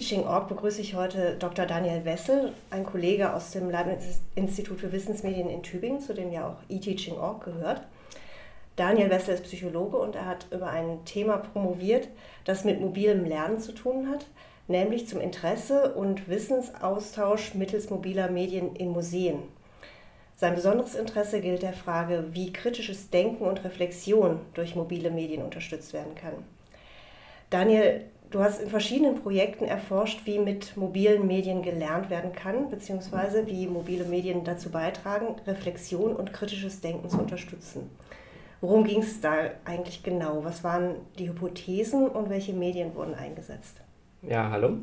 eTeaching.org begrüße ich heute Dr. Daniel Wessel, ein Kollege aus dem Leibniz-Institut für Wissensmedien in Tübingen, zu dem ja auch eTeaching.org gehört. Daniel Wessel ist Psychologe und er hat über ein Thema promoviert, das mit mobilem Lernen zu tun hat, nämlich zum Interesse und Wissensaustausch mittels mobiler Medien in Museen. Sein besonderes Interesse gilt der Frage, wie kritisches Denken und Reflexion durch mobile Medien unterstützt werden kann. Daniel, du hast in verschiedenen Projekten erforscht, wie mit mobilen Medien gelernt werden kann, beziehungsweise wie mobile Medien dazu beitragen, Reflexion und kritisches Denken zu unterstützen. Worum ging es da eigentlich genau? Was waren die Hypothesen und welche Medien wurden eingesetzt? Ja, hallo.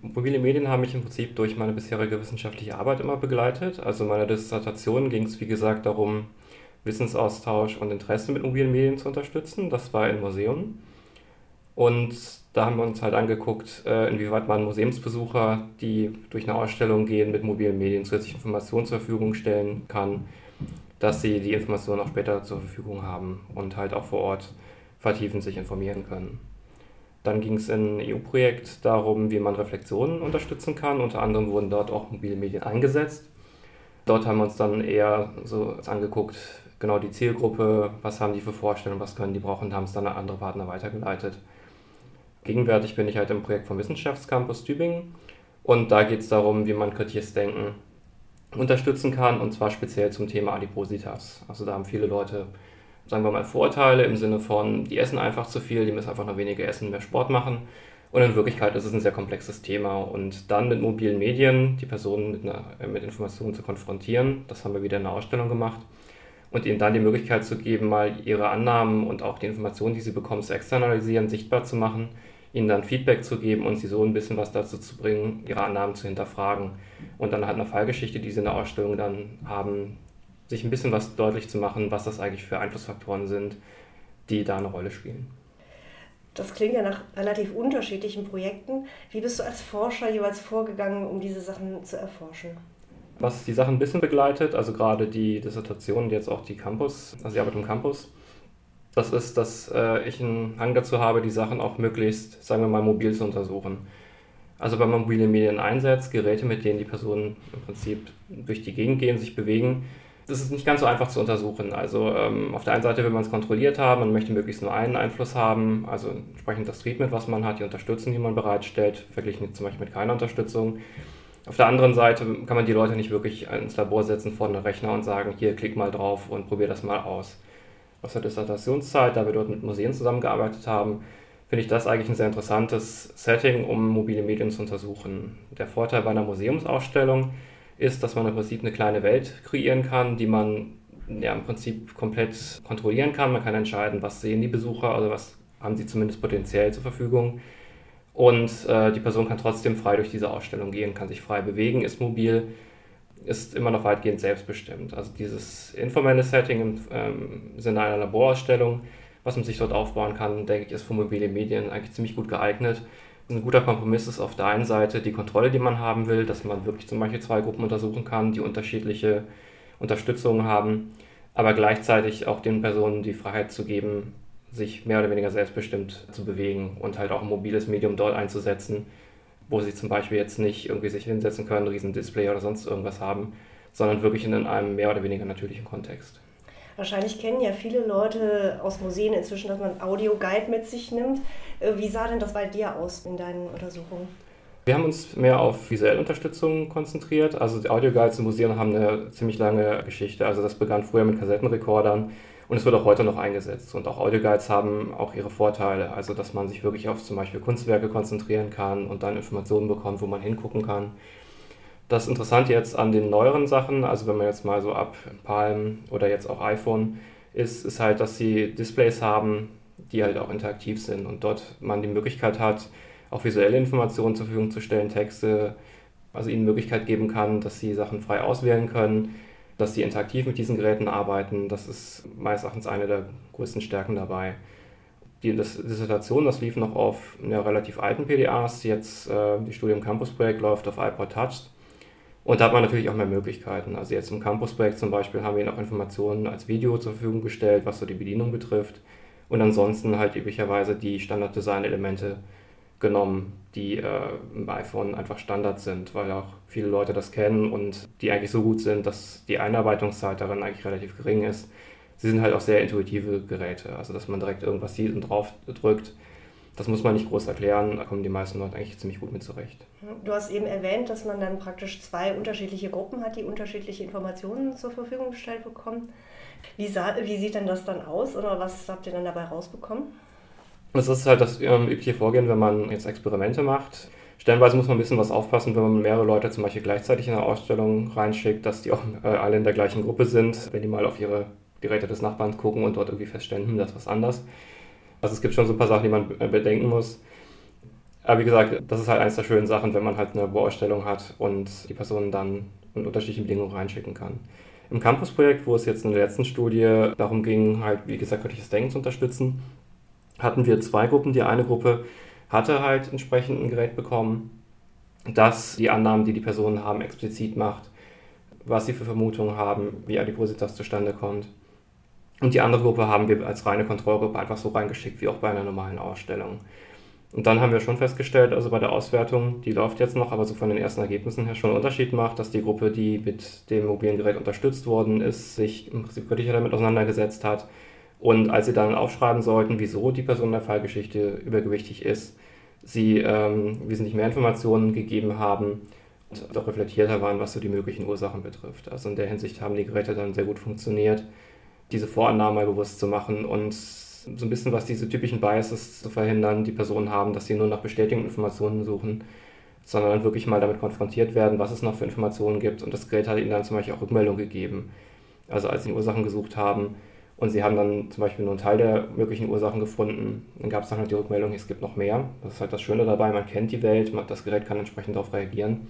Mobile Medien haben mich im Prinzip durch meine bisherige wissenschaftliche Arbeit immer begleitet. Also meine Dissertation ging es, wie gesagt, darum, Wissensaustausch und Interesse mit mobilen Medien zu unterstützen. Das war in Museum. Und da haben wir uns halt angeguckt, äh, inwieweit man Museumsbesucher, die durch eine Ausstellung gehen, mit mobilen Medien zusätzliche Informationen zur Verfügung stellen kann, dass sie die Informationen auch später zur Verfügung haben und halt auch vor Ort vertiefend sich informieren können. Dann ging es in EU-Projekt darum, wie man Reflexionen unterstützen kann. Unter anderem wurden dort auch mobile Medien eingesetzt. Dort haben wir uns dann eher so angeguckt, genau die Zielgruppe, was haben die für Vorstellungen, was können die brauchen, und haben es dann an andere Partner weitergeleitet. Gegenwärtig bin ich halt im Projekt vom Wissenschaftscampus Tübingen und da geht es darum, wie man kritisches Denken unterstützen kann und zwar speziell zum Thema Adipositas. Also da haben viele Leute sagen wir mal, Vorteile im Sinne von, die essen einfach zu viel, die müssen einfach noch weniger essen, mehr Sport machen. Und in Wirklichkeit ist es ein sehr komplexes Thema. Und dann mit mobilen Medien die Personen mit, einer, äh, mit Informationen zu konfrontieren, das haben wir wieder in einer Ausstellung gemacht. Und ihnen dann die Möglichkeit zu geben, mal ihre Annahmen und auch die Informationen, die sie bekommen, zu externalisieren, sichtbar zu machen, ihnen dann Feedback zu geben und sie so ein bisschen was dazu zu bringen, ihre Annahmen zu hinterfragen. Und dann halt eine Fallgeschichte, die sie in der Ausstellung dann haben, sich ein bisschen was deutlich zu machen, was das eigentlich für Einflussfaktoren sind, die da eine Rolle spielen. Das klingt ja nach relativ unterschiedlichen Projekten. Wie bist du als Forscher jeweils vorgegangen, um diese Sachen zu erforschen? Was die Sachen ein bisschen begleitet, also gerade die Dissertation, jetzt auch die Campus, also die Arbeit im Campus, das ist, dass äh, ich einen Hang dazu habe, die Sachen auch möglichst, sagen wir mal, mobil zu untersuchen. Also wenn man mobile Medien einsetzt, Geräte, mit denen die Personen im Prinzip durch die Gegend gehen, sich bewegen, das ist nicht ganz so einfach zu untersuchen. Also ähm, auf der einen Seite will man es kontrolliert haben, man möchte möglichst nur einen Einfluss haben, also entsprechend das Treatment, was man hat, die Unterstützung, die man bereitstellt, verglichen zum Beispiel mit keiner Unterstützung. Auf der anderen Seite kann man die Leute nicht wirklich ins Labor setzen vor einen Rechner und sagen, hier, klick mal drauf und probier das mal aus. Aus der Dissertationszeit, da wir dort mit Museen zusammengearbeitet haben, finde ich das eigentlich ein sehr interessantes Setting, um mobile Medien zu untersuchen. Der Vorteil bei einer Museumsausstellung ist, dass man im Prinzip eine kleine Welt kreieren kann, die man ja im Prinzip komplett kontrollieren kann. Man kann entscheiden, was sehen die Besucher, also was haben sie zumindest potenziell zur Verfügung. Und äh, die Person kann trotzdem frei durch diese Ausstellung gehen, kann sich frei bewegen, ist mobil, ist immer noch weitgehend selbstbestimmt. Also dieses informelle Setting im ähm, Sinne einer Laborausstellung, was man sich dort aufbauen kann, denke ich, ist für mobile Medien eigentlich ziemlich gut geeignet ein guter Kompromiss ist auf der einen Seite die Kontrolle, die man haben will, dass man wirklich zum Beispiel zwei Gruppen untersuchen kann, die unterschiedliche Unterstützung haben, aber gleichzeitig auch den Personen die Freiheit zu geben, sich mehr oder weniger selbstbestimmt zu bewegen und halt auch ein mobiles Medium dort einzusetzen, wo sie zum Beispiel jetzt nicht irgendwie sich hinsetzen können, ein riesen Display oder sonst irgendwas haben, sondern wirklich in einem mehr oder weniger natürlichen Kontext. Wahrscheinlich kennen ja viele Leute aus Museen inzwischen, dass man Audio-Guide mit sich nimmt. Äh, wie sah denn das bei dir aus in deinen Untersuchungen? Wir haben uns mehr auf visuelle Unterstützung konzentriert. Also die Audioguides im Museum haben eine ziemlich lange Geschichte. Also das begann früher mit Kassettenrekordern und es wird auch heute noch eingesetzt. Und auch Audioguides haben auch ihre Vorteile. Also dass man sich wirklich auf zum Beispiel Kunstwerke konzentrieren kann und dann Informationen bekommt, wo man hingucken kann. Das Interessante jetzt an den neueren Sachen, also wenn man jetzt mal so ab Palm oder jetzt auch iPhone ist, ist halt, dass sie Displays haben, die halt auch interaktiv sind und dort man die Möglichkeit hat, auch visuelle Informationen zur Verfügung zu stellen, Texte, also ihnen Möglichkeit geben kann, dass sie Sachen frei auswählen können, dass sie interaktiv mit diesen Geräten arbeiten. Das ist meines Erachtens eine der größten Stärken dabei. Die das Dissertation, das lief noch auf ja, relativ alten PDAs. Jetzt äh, die Studium Campus Projekt läuft auf iPod Touch. Und da hat man natürlich auch mehr Möglichkeiten. Also jetzt im Campus-Projekt zum Beispiel haben wir Ihnen auch Informationen als Video zur Verfügung gestellt, was so die Bedienung betrifft. Und ansonsten halt üblicherweise die Standard-Design-Elemente, genommen, die äh, im iPhone einfach Standard sind, weil auch viele Leute das kennen und die eigentlich so gut sind, dass die Einarbeitungszeit darin eigentlich relativ gering ist. Sie sind halt auch sehr intuitive Geräte, also dass man direkt irgendwas sieht und drauf drückt. Das muss man nicht groß erklären, da kommen die meisten Leute eigentlich ziemlich gut mit zurecht. Du hast eben erwähnt, dass man dann praktisch zwei unterschiedliche Gruppen hat, die unterschiedliche Informationen zur Verfügung gestellt bekommen. Wie, sah, wie sieht denn das dann aus oder was habt ihr dann dabei rausbekommen? Das ist halt das ähm, übliche Vorgehen, wenn man jetzt Experimente macht. Stellenweise muss man ein bisschen was aufpassen, wenn man mehrere Leute zum Beispiel gleichzeitig in eine Ausstellung reinschickt, dass die auch äh, alle in der gleichen Gruppe sind, wenn die mal auf ihre Geräte des Nachbarn gucken und dort irgendwie feststellen, hm, das ist was anders. Also es gibt schon so ein paar Sachen, die man äh, bedenken muss. Aber wie gesagt, das ist halt eines der schönen Sachen, wenn man halt eine Bohrausstellung hat und die Personen dann in unterschiedlichen Bedingungen reinschicken kann. Im Campus-Projekt, wo es jetzt in der letzten Studie darum ging, halt, wie gesagt, kritisches Denken zu unterstützen, hatten wir zwei Gruppen. Die eine Gruppe hatte halt entsprechend ein Gerät bekommen, das die Annahmen, die die Personen haben, explizit macht, was sie für Vermutungen haben, wie Adipositas zustande kommt. Und die andere Gruppe haben wir als reine Kontrollgruppe einfach so reingeschickt, wie auch bei einer normalen Ausstellung. Und dann haben wir schon festgestellt, also bei der Auswertung, die läuft jetzt noch, aber so von den ersten Ergebnissen her schon einen Unterschied macht, dass die Gruppe, die mit dem mobilen Gerät unterstützt worden ist, sich im Prinzip kritischer damit auseinandergesetzt hat und als sie dann aufschreiben sollten, wieso die Person in der Fallgeschichte übergewichtig ist, sie ähm, wesentlich mehr Informationen gegeben haben und auch reflektierter waren, was so die möglichen Ursachen betrifft. Also in der Hinsicht haben die Geräte dann sehr gut funktioniert, diese Vorannahme bewusst zu machen und so ein bisschen was diese typischen Biases zu verhindern, die Personen haben, dass sie nur nach bestätigenden Informationen suchen, sondern wirklich mal damit konfrontiert werden, was es noch für Informationen gibt. Und das Gerät hat ihnen dann zum Beispiel auch Rückmeldung gegeben. Also als sie Ursachen gesucht haben, und sie haben dann zum Beispiel nur einen Teil der möglichen Ursachen gefunden. Dann gab es dann halt die Rückmeldung, es gibt noch mehr. Das ist halt das Schöne dabei, man kennt die Welt, das Gerät kann entsprechend darauf reagieren.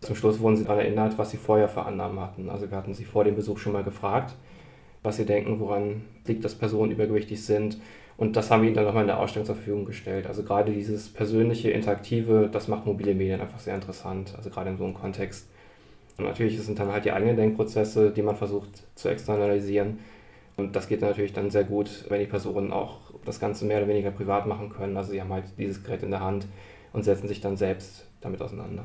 Zum Schluss wurden sie daran erinnert, was sie vorher für Annahmen hatten. Also wir hatten sie vor dem Besuch schon mal gefragt, was sie denken, woran liegt, dass Personen übergewichtig sind. Und das haben wir ihnen dann nochmal in der Ausstellung zur Verfügung gestellt. Also gerade dieses persönliche, interaktive, das macht mobile Medien einfach sehr interessant. Also gerade in so einem Kontext. Und natürlich sind dann halt die eigenen Denkprozesse, die man versucht zu externalisieren und das geht natürlich dann sehr gut, wenn die Personen auch das Ganze mehr oder weniger privat machen können. Also sie haben halt dieses Gerät in der Hand und setzen sich dann selbst damit auseinander.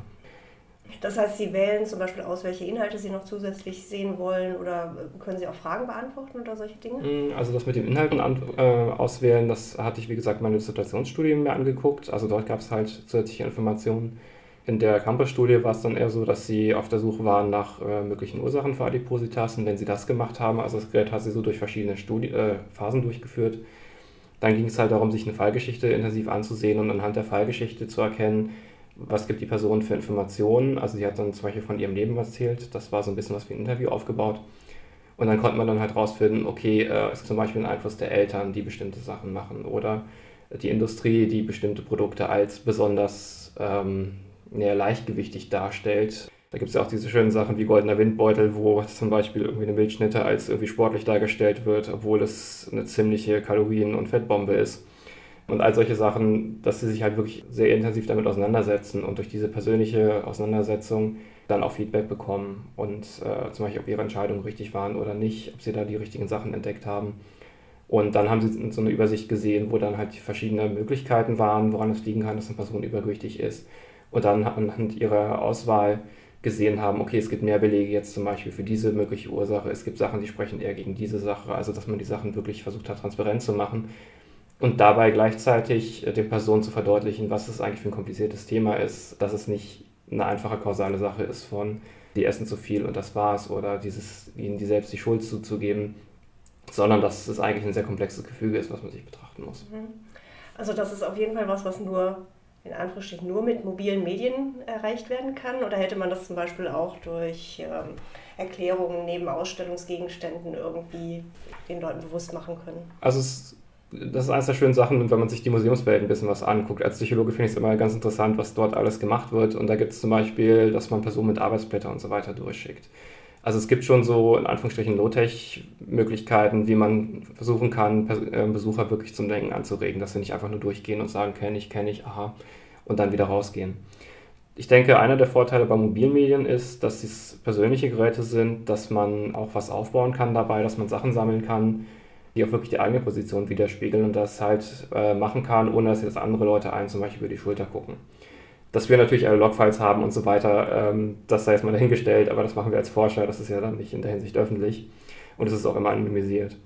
Das heißt, Sie wählen zum Beispiel aus, welche Inhalte Sie noch zusätzlich sehen wollen oder können Sie auch Fragen beantworten oder solche Dinge? Mm, also das mit den Inhalten an, äh, auswählen, das hatte ich wie gesagt meine Dissertationsstudie mir angeguckt. Also dort gab es halt zusätzliche Informationen. In der Campus-Studie war es dann eher so, dass sie auf der Suche waren nach äh, möglichen Ursachen für Adipositas und wenn sie das gemacht haben, also das Gerät hat sie so durch verschiedene Studi äh, Phasen durchgeführt, dann ging es halt darum, sich eine Fallgeschichte intensiv anzusehen und anhand der Fallgeschichte zu erkennen, was gibt die Person für Informationen. Also sie hat dann zum Beispiel von ihrem Leben erzählt, das war so ein bisschen was wie ein Interview aufgebaut. Und dann konnte man dann halt rausfinden, okay, äh, es ist zum Beispiel ein Einfluss der Eltern, die bestimmte Sachen machen oder die Industrie, die bestimmte Produkte als besonders ähm, näher leichtgewichtig darstellt. Da gibt es ja auch diese schönen Sachen wie Goldener Windbeutel, wo zum Beispiel irgendwie eine Milchschnitte als irgendwie sportlich dargestellt wird, obwohl es eine ziemliche Kalorien- und Fettbombe ist. Und all solche Sachen, dass sie sich halt wirklich sehr intensiv damit auseinandersetzen und durch diese persönliche Auseinandersetzung dann auch Feedback bekommen und äh, zum Beispiel, ob ihre Entscheidungen richtig waren oder nicht, ob sie da die richtigen Sachen entdeckt haben. Und dann haben sie so eine Übersicht gesehen, wo dann halt verschiedene Möglichkeiten waren, woran es liegen kann, dass eine Person übergewichtig ist und dann anhand ihrer Auswahl gesehen haben, okay, es gibt mehr Belege jetzt zum Beispiel für diese mögliche Ursache, es gibt Sachen, die sprechen eher gegen diese Sache, also dass man die Sachen wirklich versucht hat, transparent zu machen und dabei gleichzeitig äh, den Personen zu verdeutlichen, was es eigentlich für ein kompliziertes Thema ist, dass es nicht eine einfache kausale Sache ist von, die essen zu viel und das war's oder dieses, ihnen die selbst die Schuld zuzugeben, sondern dass es eigentlich ein sehr komplexes Gefüge ist, was man sich betrachten muss. Mhm. Also das ist auf jeden Fall was, was nur in Anführungsstrichen nur mit mobilen Medien erreicht werden kann? Oder hätte man das zum Beispiel auch durch ähm, Erklärungen neben Ausstellungsgegenständen irgendwie den Leuten bewusst machen können? Also es, das ist eines der schönen Sachen, wenn man sich die Museumswelt ein bisschen was anguckt. Als Psychologe finde ich es immer ganz interessant, was dort alles gemacht wird. Und da gibt es zum Beispiel, dass man Personen mit Arbeitsblättern und so weiter durchschickt. Also es gibt schon so in Anführungsstrichen Low-Tech-Möglichkeiten, wie man versuchen kann, äh, Besucher wirklich zum Denken anzuregen, dass sie nicht einfach nur durchgehen und sagen, kenne ich, kenne ich, aha, und dann wieder rausgehen. Ich denke, einer der Vorteile bei Mobilmedien ist, dass es persönliche Geräte sind, dass man auch was aufbauen kann dabei, dass man Sachen sammeln kann, die auch wirklich die eigene Position widerspiegeln und das halt äh, machen kann, ohne dass jetzt andere Leute einen zum Beispiel über die Schulter gucken. Dass wir natürlich alle Logfiles haben und so weiter, ähm, das sei jetzt mal dahingestellt, aber das machen wir als Forscher, das ist ja dann nicht in der Hinsicht öffentlich und es ist auch immer anonymisiert.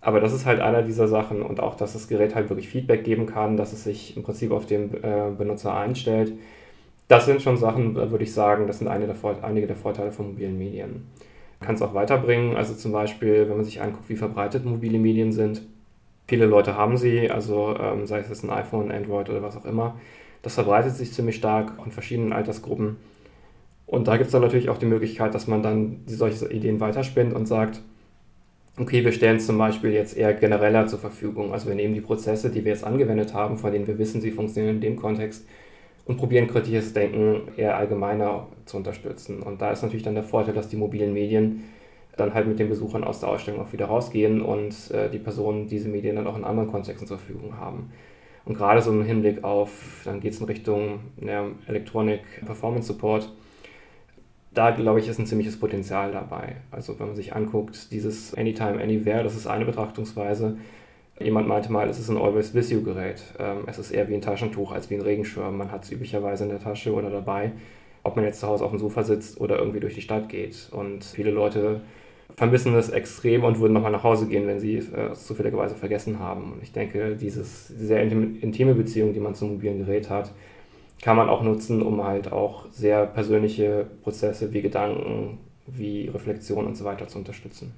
Aber das ist halt einer dieser Sachen und auch, dass das Gerät halt wirklich Feedback geben kann, dass es sich im Prinzip auf den äh, Benutzer einstellt. Das sind schon Sachen, würde ich sagen, das sind eine der einige der Vorteile von mobilen Medien. Kann es auch weiterbringen, also zum Beispiel, wenn man sich anguckt, wie verbreitet mobile Medien sind. Viele Leute haben sie, also ähm, sei es ein iPhone, Android oder was auch immer. Das verbreitet sich ziemlich stark in verschiedenen Altersgruppen. Und da gibt es dann natürlich auch die Möglichkeit, dass man dann solche Ideen weiterspinnt und sagt, okay, wir stellen es zum Beispiel jetzt eher genereller zur Verfügung. Also wir nehmen die Prozesse, die wir jetzt angewendet haben, von denen wir wissen, sie funktionieren in dem Kontext und probieren kritisches Denken eher allgemeiner zu unterstützen. Und da ist natürlich dann der Vorteil, dass die mobilen Medien dann halt mit den Besuchern aus der Ausstellung auch wieder rausgehen und äh, die Personen diese Medien dann auch in anderen Kontexten zur Verfügung haben. Und gerade so im Hinblick auf, dann geht es in Richtung ja, Electronic Performance Support, da glaube ich, ist ein ziemliches Potenzial dabei. Also wenn man sich anguckt, dieses Anytime, Anywhere, das ist eine Betrachtungsweise. Jemand meinte mal, es ist ein Always With You Gerät. Ähm, es ist eher wie ein Taschentuch als wie ein Regenschirm. Man hat es üblicherweise in der Tasche oder dabei, ob man jetzt zu Hause auf dem Sofa sitzt oder irgendwie durch die Stadt geht. Und viele Leute vermissen es extrem und würden nochmal nach Hause gehen, wenn sie äh, es zufälligerweise vergessen haben. Und ich denke, dieses sehr intime Beziehung, die man zum mobilen Gerät hat, kann man auch nutzen, um halt auch sehr persönliche Prozesse wie Gedanken, wie Reflexion und so weiter zu unterstützen.